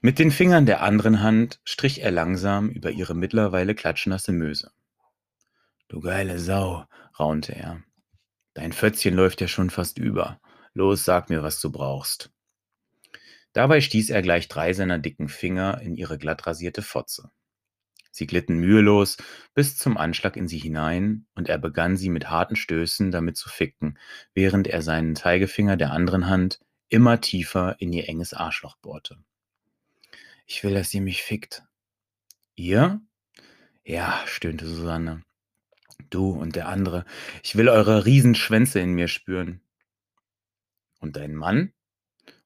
Mit den Fingern der anderen Hand strich er langsam über ihre mittlerweile klatschnasse Möse. Du geile Sau, raunte er. Dein Fötzchen läuft ja schon fast über. Los, sag mir, was du brauchst. Dabei stieß er gleich drei seiner dicken Finger in ihre glattrasierte Fotze. Sie glitten mühelos bis zum Anschlag in sie hinein, und er begann sie mit harten Stößen damit zu ficken, während er seinen Zeigefinger der anderen Hand immer tiefer in ihr enges Arschloch bohrte. Ich will, dass ihr mich fickt. Ihr? Ja, stöhnte Susanne. Du und der andere. Ich will eure Riesenschwänze in mir spüren. Und dein Mann?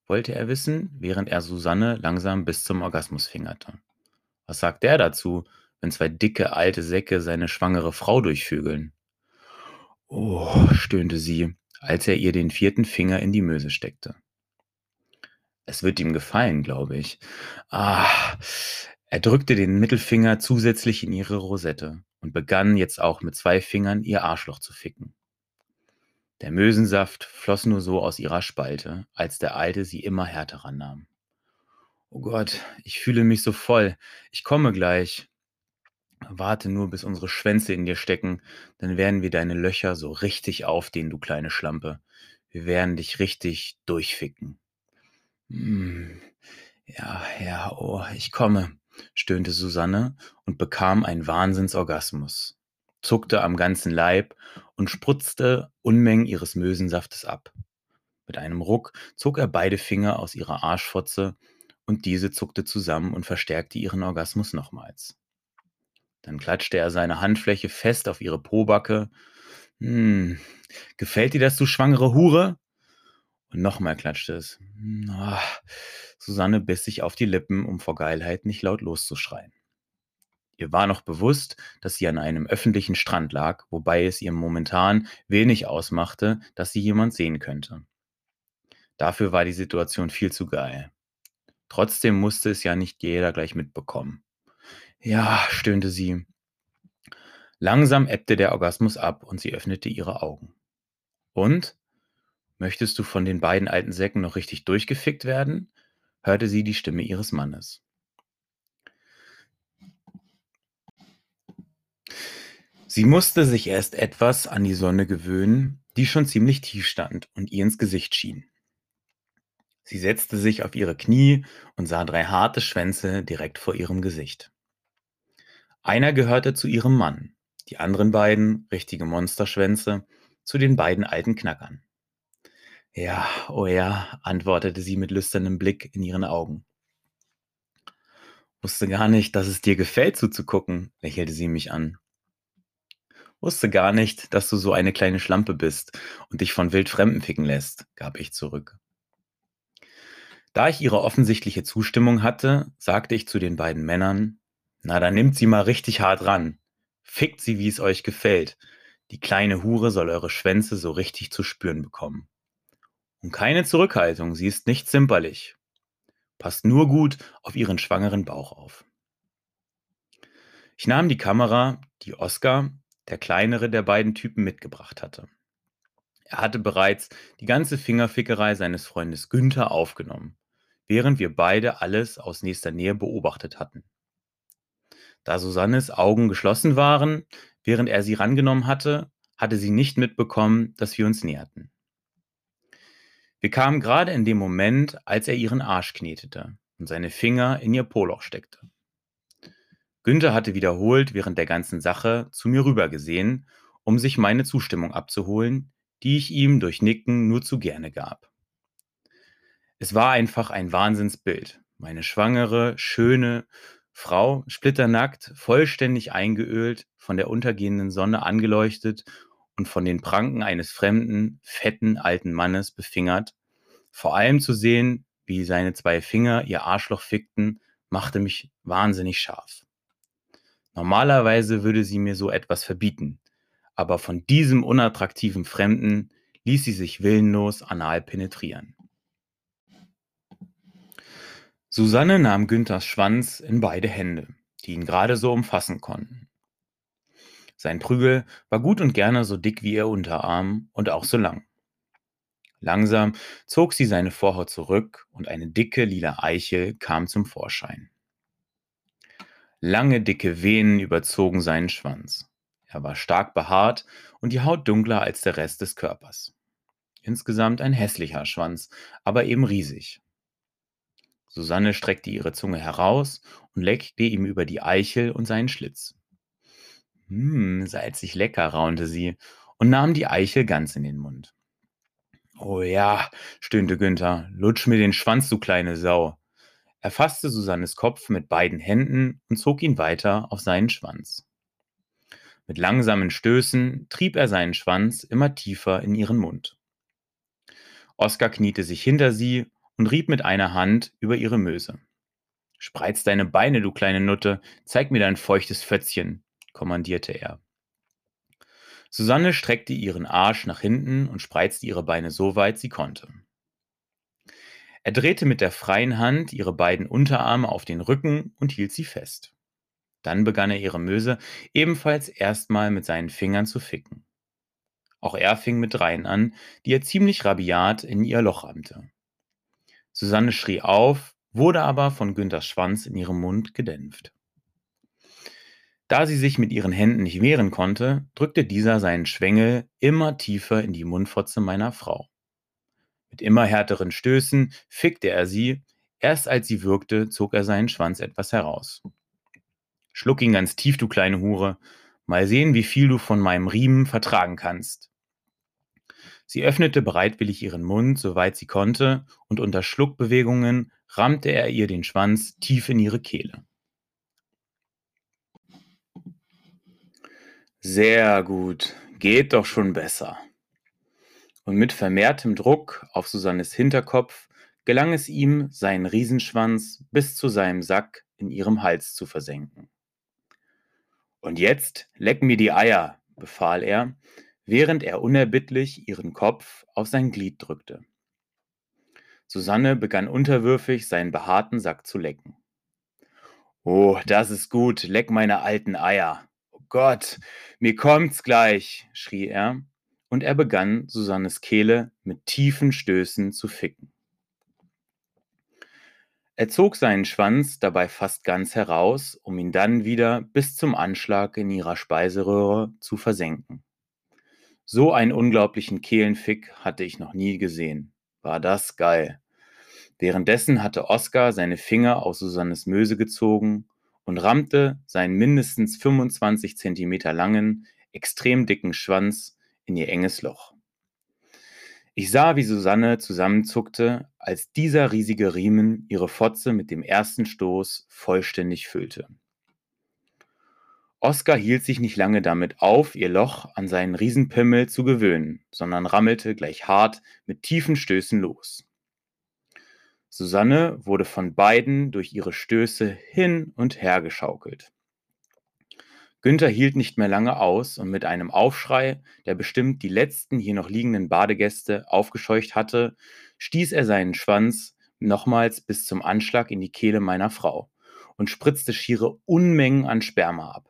wollte er wissen, während er Susanne langsam bis zum Orgasmus fingerte. Was sagt der dazu, wenn zwei dicke alte Säcke seine schwangere Frau durchvögeln? Oh, stöhnte sie, als er ihr den vierten Finger in die Möse steckte. Es wird ihm gefallen, glaube ich. Ah, er drückte den Mittelfinger zusätzlich in ihre Rosette und begann jetzt auch mit zwei Fingern ihr Arschloch zu ficken. Der Mösensaft floss nur so aus ihrer Spalte, als der Alte sie immer härter rannahm. Oh Gott, ich fühle mich so voll. Ich komme gleich. Warte nur, bis unsere Schwänze in dir stecken, dann werden wir deine Löcher so richtig aufdehnen, du kleine Schlampe. Wir werden dich richtig durchficken. Hm. Ja, ja, oh, ich komme, stöhnte Susanne und bekam einen Wahnsinnsorgasmus zuckte am ganzen Leib und spritzte Unmengen ihres Mösensaftes ab. Mit einem Ruck zog er beide Finger aus ihrer Arschfotze und diese zuckte zusammen und verstärkte ihren Orgasmus nochmals. Dann klatschte er seine Handfläche fest auf ihre Pobacke. Hm, gefällt dir das, du schwangere Hure? Und nochmal klatschte es. Oh, Susanne biss sich auf die Lippen, um vor Geilheit nicht laut loszuschreien. Ihr war noch bewusst, dass sie an einem öffentlichen Strand lag, wobei es ihr momentan wenig ausmachte, dass sie jemand sehen könnte. Dafür war die Situation viel zu geil. Trotzdem musste es ja nicht jeder gleich mitbekommen. Ja, stöhnte sie. Langsam ebbte der Orgasmus ab und sie öffnete ihre Augen. Und? Möchtest du von den beiden alten Säcken noch richtig durchgefickt werden? hörte sie die Stimme ihres Mannes. Sie musste sich erst etwas an die Sonne gewöhnen, die schon ziemlich tief stand und ihr ins Gesicht schien. Sie setzte sich auf ihre Knie und sah drei harte Schwänze direkt vor ihrem Gesicht. Einer gehörte zu ihrem Mann, die anderen beiden, richtige Monsterschwänze, zu den beiden alten Knackern. Ja, oh ja, antwortete sie mit lüsternem Blick in ihren Augen. Wusste gar nicht, dass es dir gefällt zuzugucken, lächelte sie mich an. Wusste gar nicht, dass du so eine kleine Schlampe bist und dich von Wildfremden ficken lässt, gab ich zurück. Da ich ihre offensichtliche Zustimmung hatte, sagte ich zu den beiden Männern, na dann nimmt sie mal richtig hart ran. Fickt sie, wie es euch gefällt. Die kleine Hure soll eure Schwänze so richtig zu spüren bekommen. Und keine Zurückhaltung, sie ist nicht zimperlich. Passt nur gut auf ihren schwangeren Bauch auf. Ich nahm die Kamera, die Oscar, der kleinere der beiden Typen, mitgebracht hatte. Er hatte bereits die ganze Fingerfickerei seines Freundes Günther aufgenommen, während wir beide alles aus nächster Nähe beobachtet hatten. Da Susannes Augen geschlossen waren, während er sie rangenommen hatte, hatte sie nicht mitbekommen, dass wir uns näherten. Wir kamen gerade in dem Moment, als er ihren Arsch knetete und seine Finger in ihr Poloch steckte. Günther hatte wiederholt während der ganzen Sache zu mir rübergesehen, um sich meine Zustimmung abzuholen, die ich ihm durch Nicken nur zu gerne gab. Es war einfach ein Wahnsinnsbild. Meine schwangere, schöne Frau, splitternackt, vollständig eingeölt, von der untergehenden Sonne angeleuchtet und von den Pranken eines fremden, fetten alten Mannes befingert. Vor allem zu sehen, wie seine zwei Finger ihr Arschloch fickten, machte mich wahnsinnig scharf. Normalerweise würde sie mir so etwas verbieten, aber von diesem unattraktiven Fremden ließ sie sich willenlos anal penetrieren. Susanne nahm Günthers Schwanz in beide Hände, die ihn gerade so umfassen konnten. Sein Prügel war gut und gerne so dick wie ihr Unterarm und auch so lang. Langsam zog sie seine Vorhaut zurück und eine dicke lila Eichel kam zum Vorschein. Lange, dicke Venen überzogen seinen Schwanz. Er war stark behaart und die Haut dunkler als der Rest des Körpers. Insgesamt ein hässlicher Schwanz, aber eben riesig. Susanne streckte ihre Zunge heraus und leckte ihm über die Eichel und seinen Schlitz. Hm, salzig lecker, raunte sie und nahm die Eichel ganz in den Mund. Oh ja, stöhnte Günther, lutsch mir den Schwanz, du kleine Sau. Er fasste Susannes Kopf mit beiden Händen und zog ihn weiter auf seinen Schwanz. Mit langsamen Stößen trieb er seinen Schwanz immer tiefer in ihren Mund. Oskar kniete sich hinter sie und rieb mit einer Hand über ihre Möse. Spreiz deine Beine, du kleine Nutte, zeig mir dein feuchtes Fötzchen, kommandierte er. Susanne streckte ihren Arsch nach hinten und spreizte ihre Beine so weit sie konnte. Er drehte mit der freien Hand ihre beiden Unterarme auf den Rücken und hielt sie fest. Dann begann er ihre Möse ebenfalls erstmal mit seinen Fingern zu ficken. Auch er fing mit dreien an, die er ziemlich rabiat in ihr Loch rammte. Susanne schrie auf, wurde aber von Günthers Schwanz in ihrem Mund gedämpft. Da sie sich mit ihren Händen nicht wehren konnte, drückte dieser seinen Schwengel immer tiefer in die Mundfotze meiner Frau. Mit immer härteren Stößen fickte er sie, erst als sie würgte, zog er seinen Schwanz etwas heraus. Schluck ihn ganz tief, du kleine Hure, mal sehen, wie viel du von meinem Riemen vertragen kannst. Sie öffnete bereitwillig ihren Mund, soweit sie konnte, und unter Schluckbewegungen rammte er ihr den Schwanz tief in ihre Kehle. Sehr gut, geht doch schon besser und mit vermehrtem Druck auf Susannes Hinterkopf gelang es ihm, seinen Riesenschwanz bis zu seinem Sack in ihrem Hals zu versenken. Und jetzt leck mir die Eier, befahl er, während er unerbittlich ihren Kopf auf sein Glied drückte. Susanne begann unterwürfig seinen behaarten Sack zu lecken. Oh, das ist gut, leck meine alten Eier. Gott, mir kommt's gleich, schrie er und er begann, Susannes Kehle mit tiefen Stößen zu ficken. Er zog seinen Schwanz dabei fast ganz heraus, um ihn dann wieder bis zum Anschlag in ihrer Speiseröhre zu versenken. So einen unglaublichen Kehlenfick hatte ich noch nie gesehen. War das geil. Währenddessen hatte Oskar seine Finger aus Susannes Möse gezogen und rammte seinen mindestens 25 Zentimeter langen, extrem dicken Schwanz in ihr enges Loch. Ich sah, wie Susanne zusammenzuckte, als dieser riesige Riemen ihre Fotze mit dem ersten Stoß vollständig füllte. Oskar hielt sich nicht lange damit auf, ihr Loch an seinen Riesenpimmel zu gewöhnen, sondern rammelte gleich hart mit tiefen Stößen los. Susanne wurde von beiden durch ihre Stöße hin und her geschaukelt. Günther hielt nicht mehr lange aus und mit einem Aufschrei, der bestimmt die letzten hier noch liegenden Badegäste aufgescheucht hatte, stieß er seinen Schwanz nochmals bis zum Anschlag in die Kehle meiner Frau und spritzte schiere Unmengen an Sperma ab.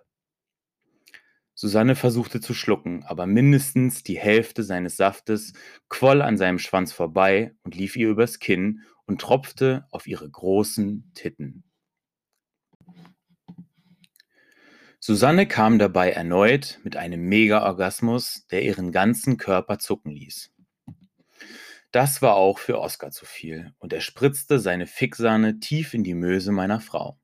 Susanne versuchte zu schlucken, aber mindestens die Hälfte seines Saftes quoll an seinem Schwanz vorbei und lief ihr übers Kinn und tropfte auf ihre großen Titten. Susanne kam dabei erneut mit einem Mega-Orgasmus, der ihren ganzen Körper zucken ließ. Das war auch für Oskar zu viel und er spritzte seine Fixsahne tief in die Möse meiner Frau.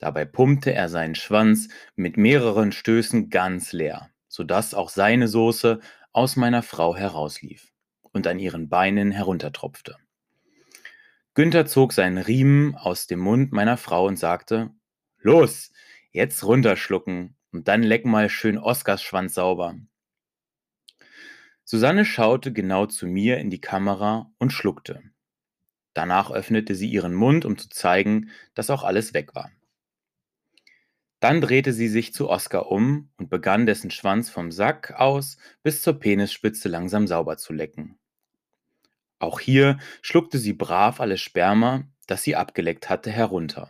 Dabei pumpte er seinen Schwanz mit mehreren Stößen ganz leer, sodass auch seine Soße aus meiner Frau herauslief und an ihren Beinen heruntertropfte. Günther zog seinen Riemen aus dem Mund meiner Frau und sagte: Los, Jetzt runterschlucken und dann leck mal schön Oskars Schwanz sauber. Susanne schaute genau zu mir in die Kamera und schluckte. Danach öffnete sie ihren Mund, um zu zeigen, dass auch alles weg war. Dann drehte sie sich zu Oskar um und begann dessen Schwanz vom Sack aus bis zur Penisspitze langsam sauber zu lecken. Auch hier schluckte sie brav alles Sperma, das sie abgeleckt hatte, herunter.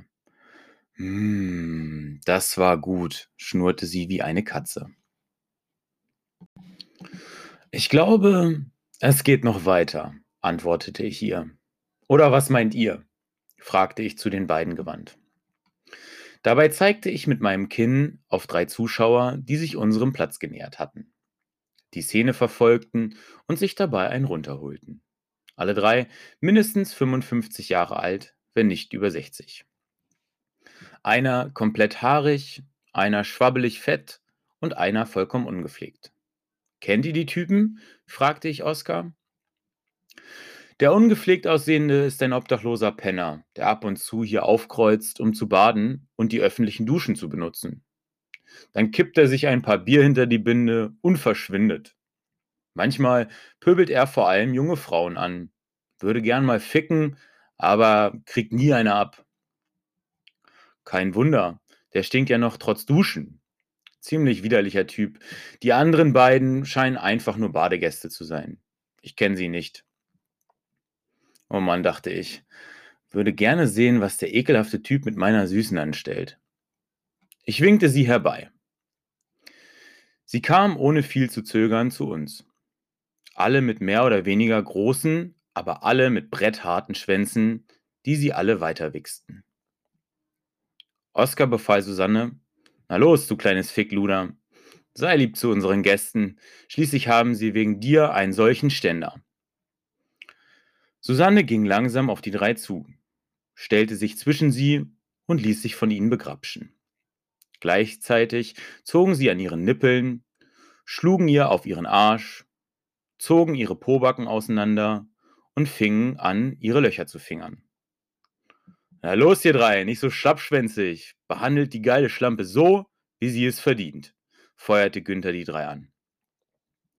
Hm, das war gut, schnurrte sie wie eine Katze. Ich glaube, Es geht noch weiter, antwortete ich ihr. Oder was meint ihr? fragte ich zu den beiden gewandt. Dabei zeigte ich mit meinem Kinn auf drei Zuschauer, die sich unserem Platz genähert hatten, die Szene verfolgten und sich dabei einen runterholten. Alle drei mindestens 55 Jahre alt, wenn nicht über 60. Einer komplett haarig, einer schwabbelig fett und einer vollkommen ungepflegt. Kennt ihr die Typen? fragte ich Oskar. Der ungepflegt aussehende ist ein obdachloser Penner, der ab und zu hier aufkreuzt, um zu baden und die öffentlichen Duschen zu benutzen. Dann kippt er sich ein paar Bier hinter die Binde und verschwindet. Manchmal pöbelt er vor allem junge Frauen an, würde gern mal ficken, aber kriegt nie eine ab. Kein Wunder, der stinkt ja noch trotz Duschen. Ziemlich widerlicher Typ. Die anderen beiden scheinen einfach nur Badegäste zu sein. Ich kenne sie nicht. Oh Mann, dachte ich, würde gerne sehen, was der ekelhafte Typ mit meiner Süßen anstellt. Ich winkte sie herbei. Sie kam ohne viel zu zögern zu uns. Alle mit mehr oder weniger großen, aber alle mit brettharten Schwänzen, die sie alle weiterwichsten. Oskar befahl Susanne, na los, du kleines Fickluder, sei lieb zu unseren Gästen, schließlich haben sie wegen dir einen solchen Ständer. Susanne ging langsam auf die drei zu, stellte sich zwischen sie und ließ sich von ihnen begrapschen. Gleichzeitig zogen sie an ihren Nippeln, schlugen ihr auf ihren Arsch, zogen ihre Pobacken auseinander und fingen an, ihre Löcher zu fingern. Na los, ihr drei, nicht so schlappschwänzig. Behandelt die geile Schlampe so, wie sie es verdient, feuerte Günther die drei an.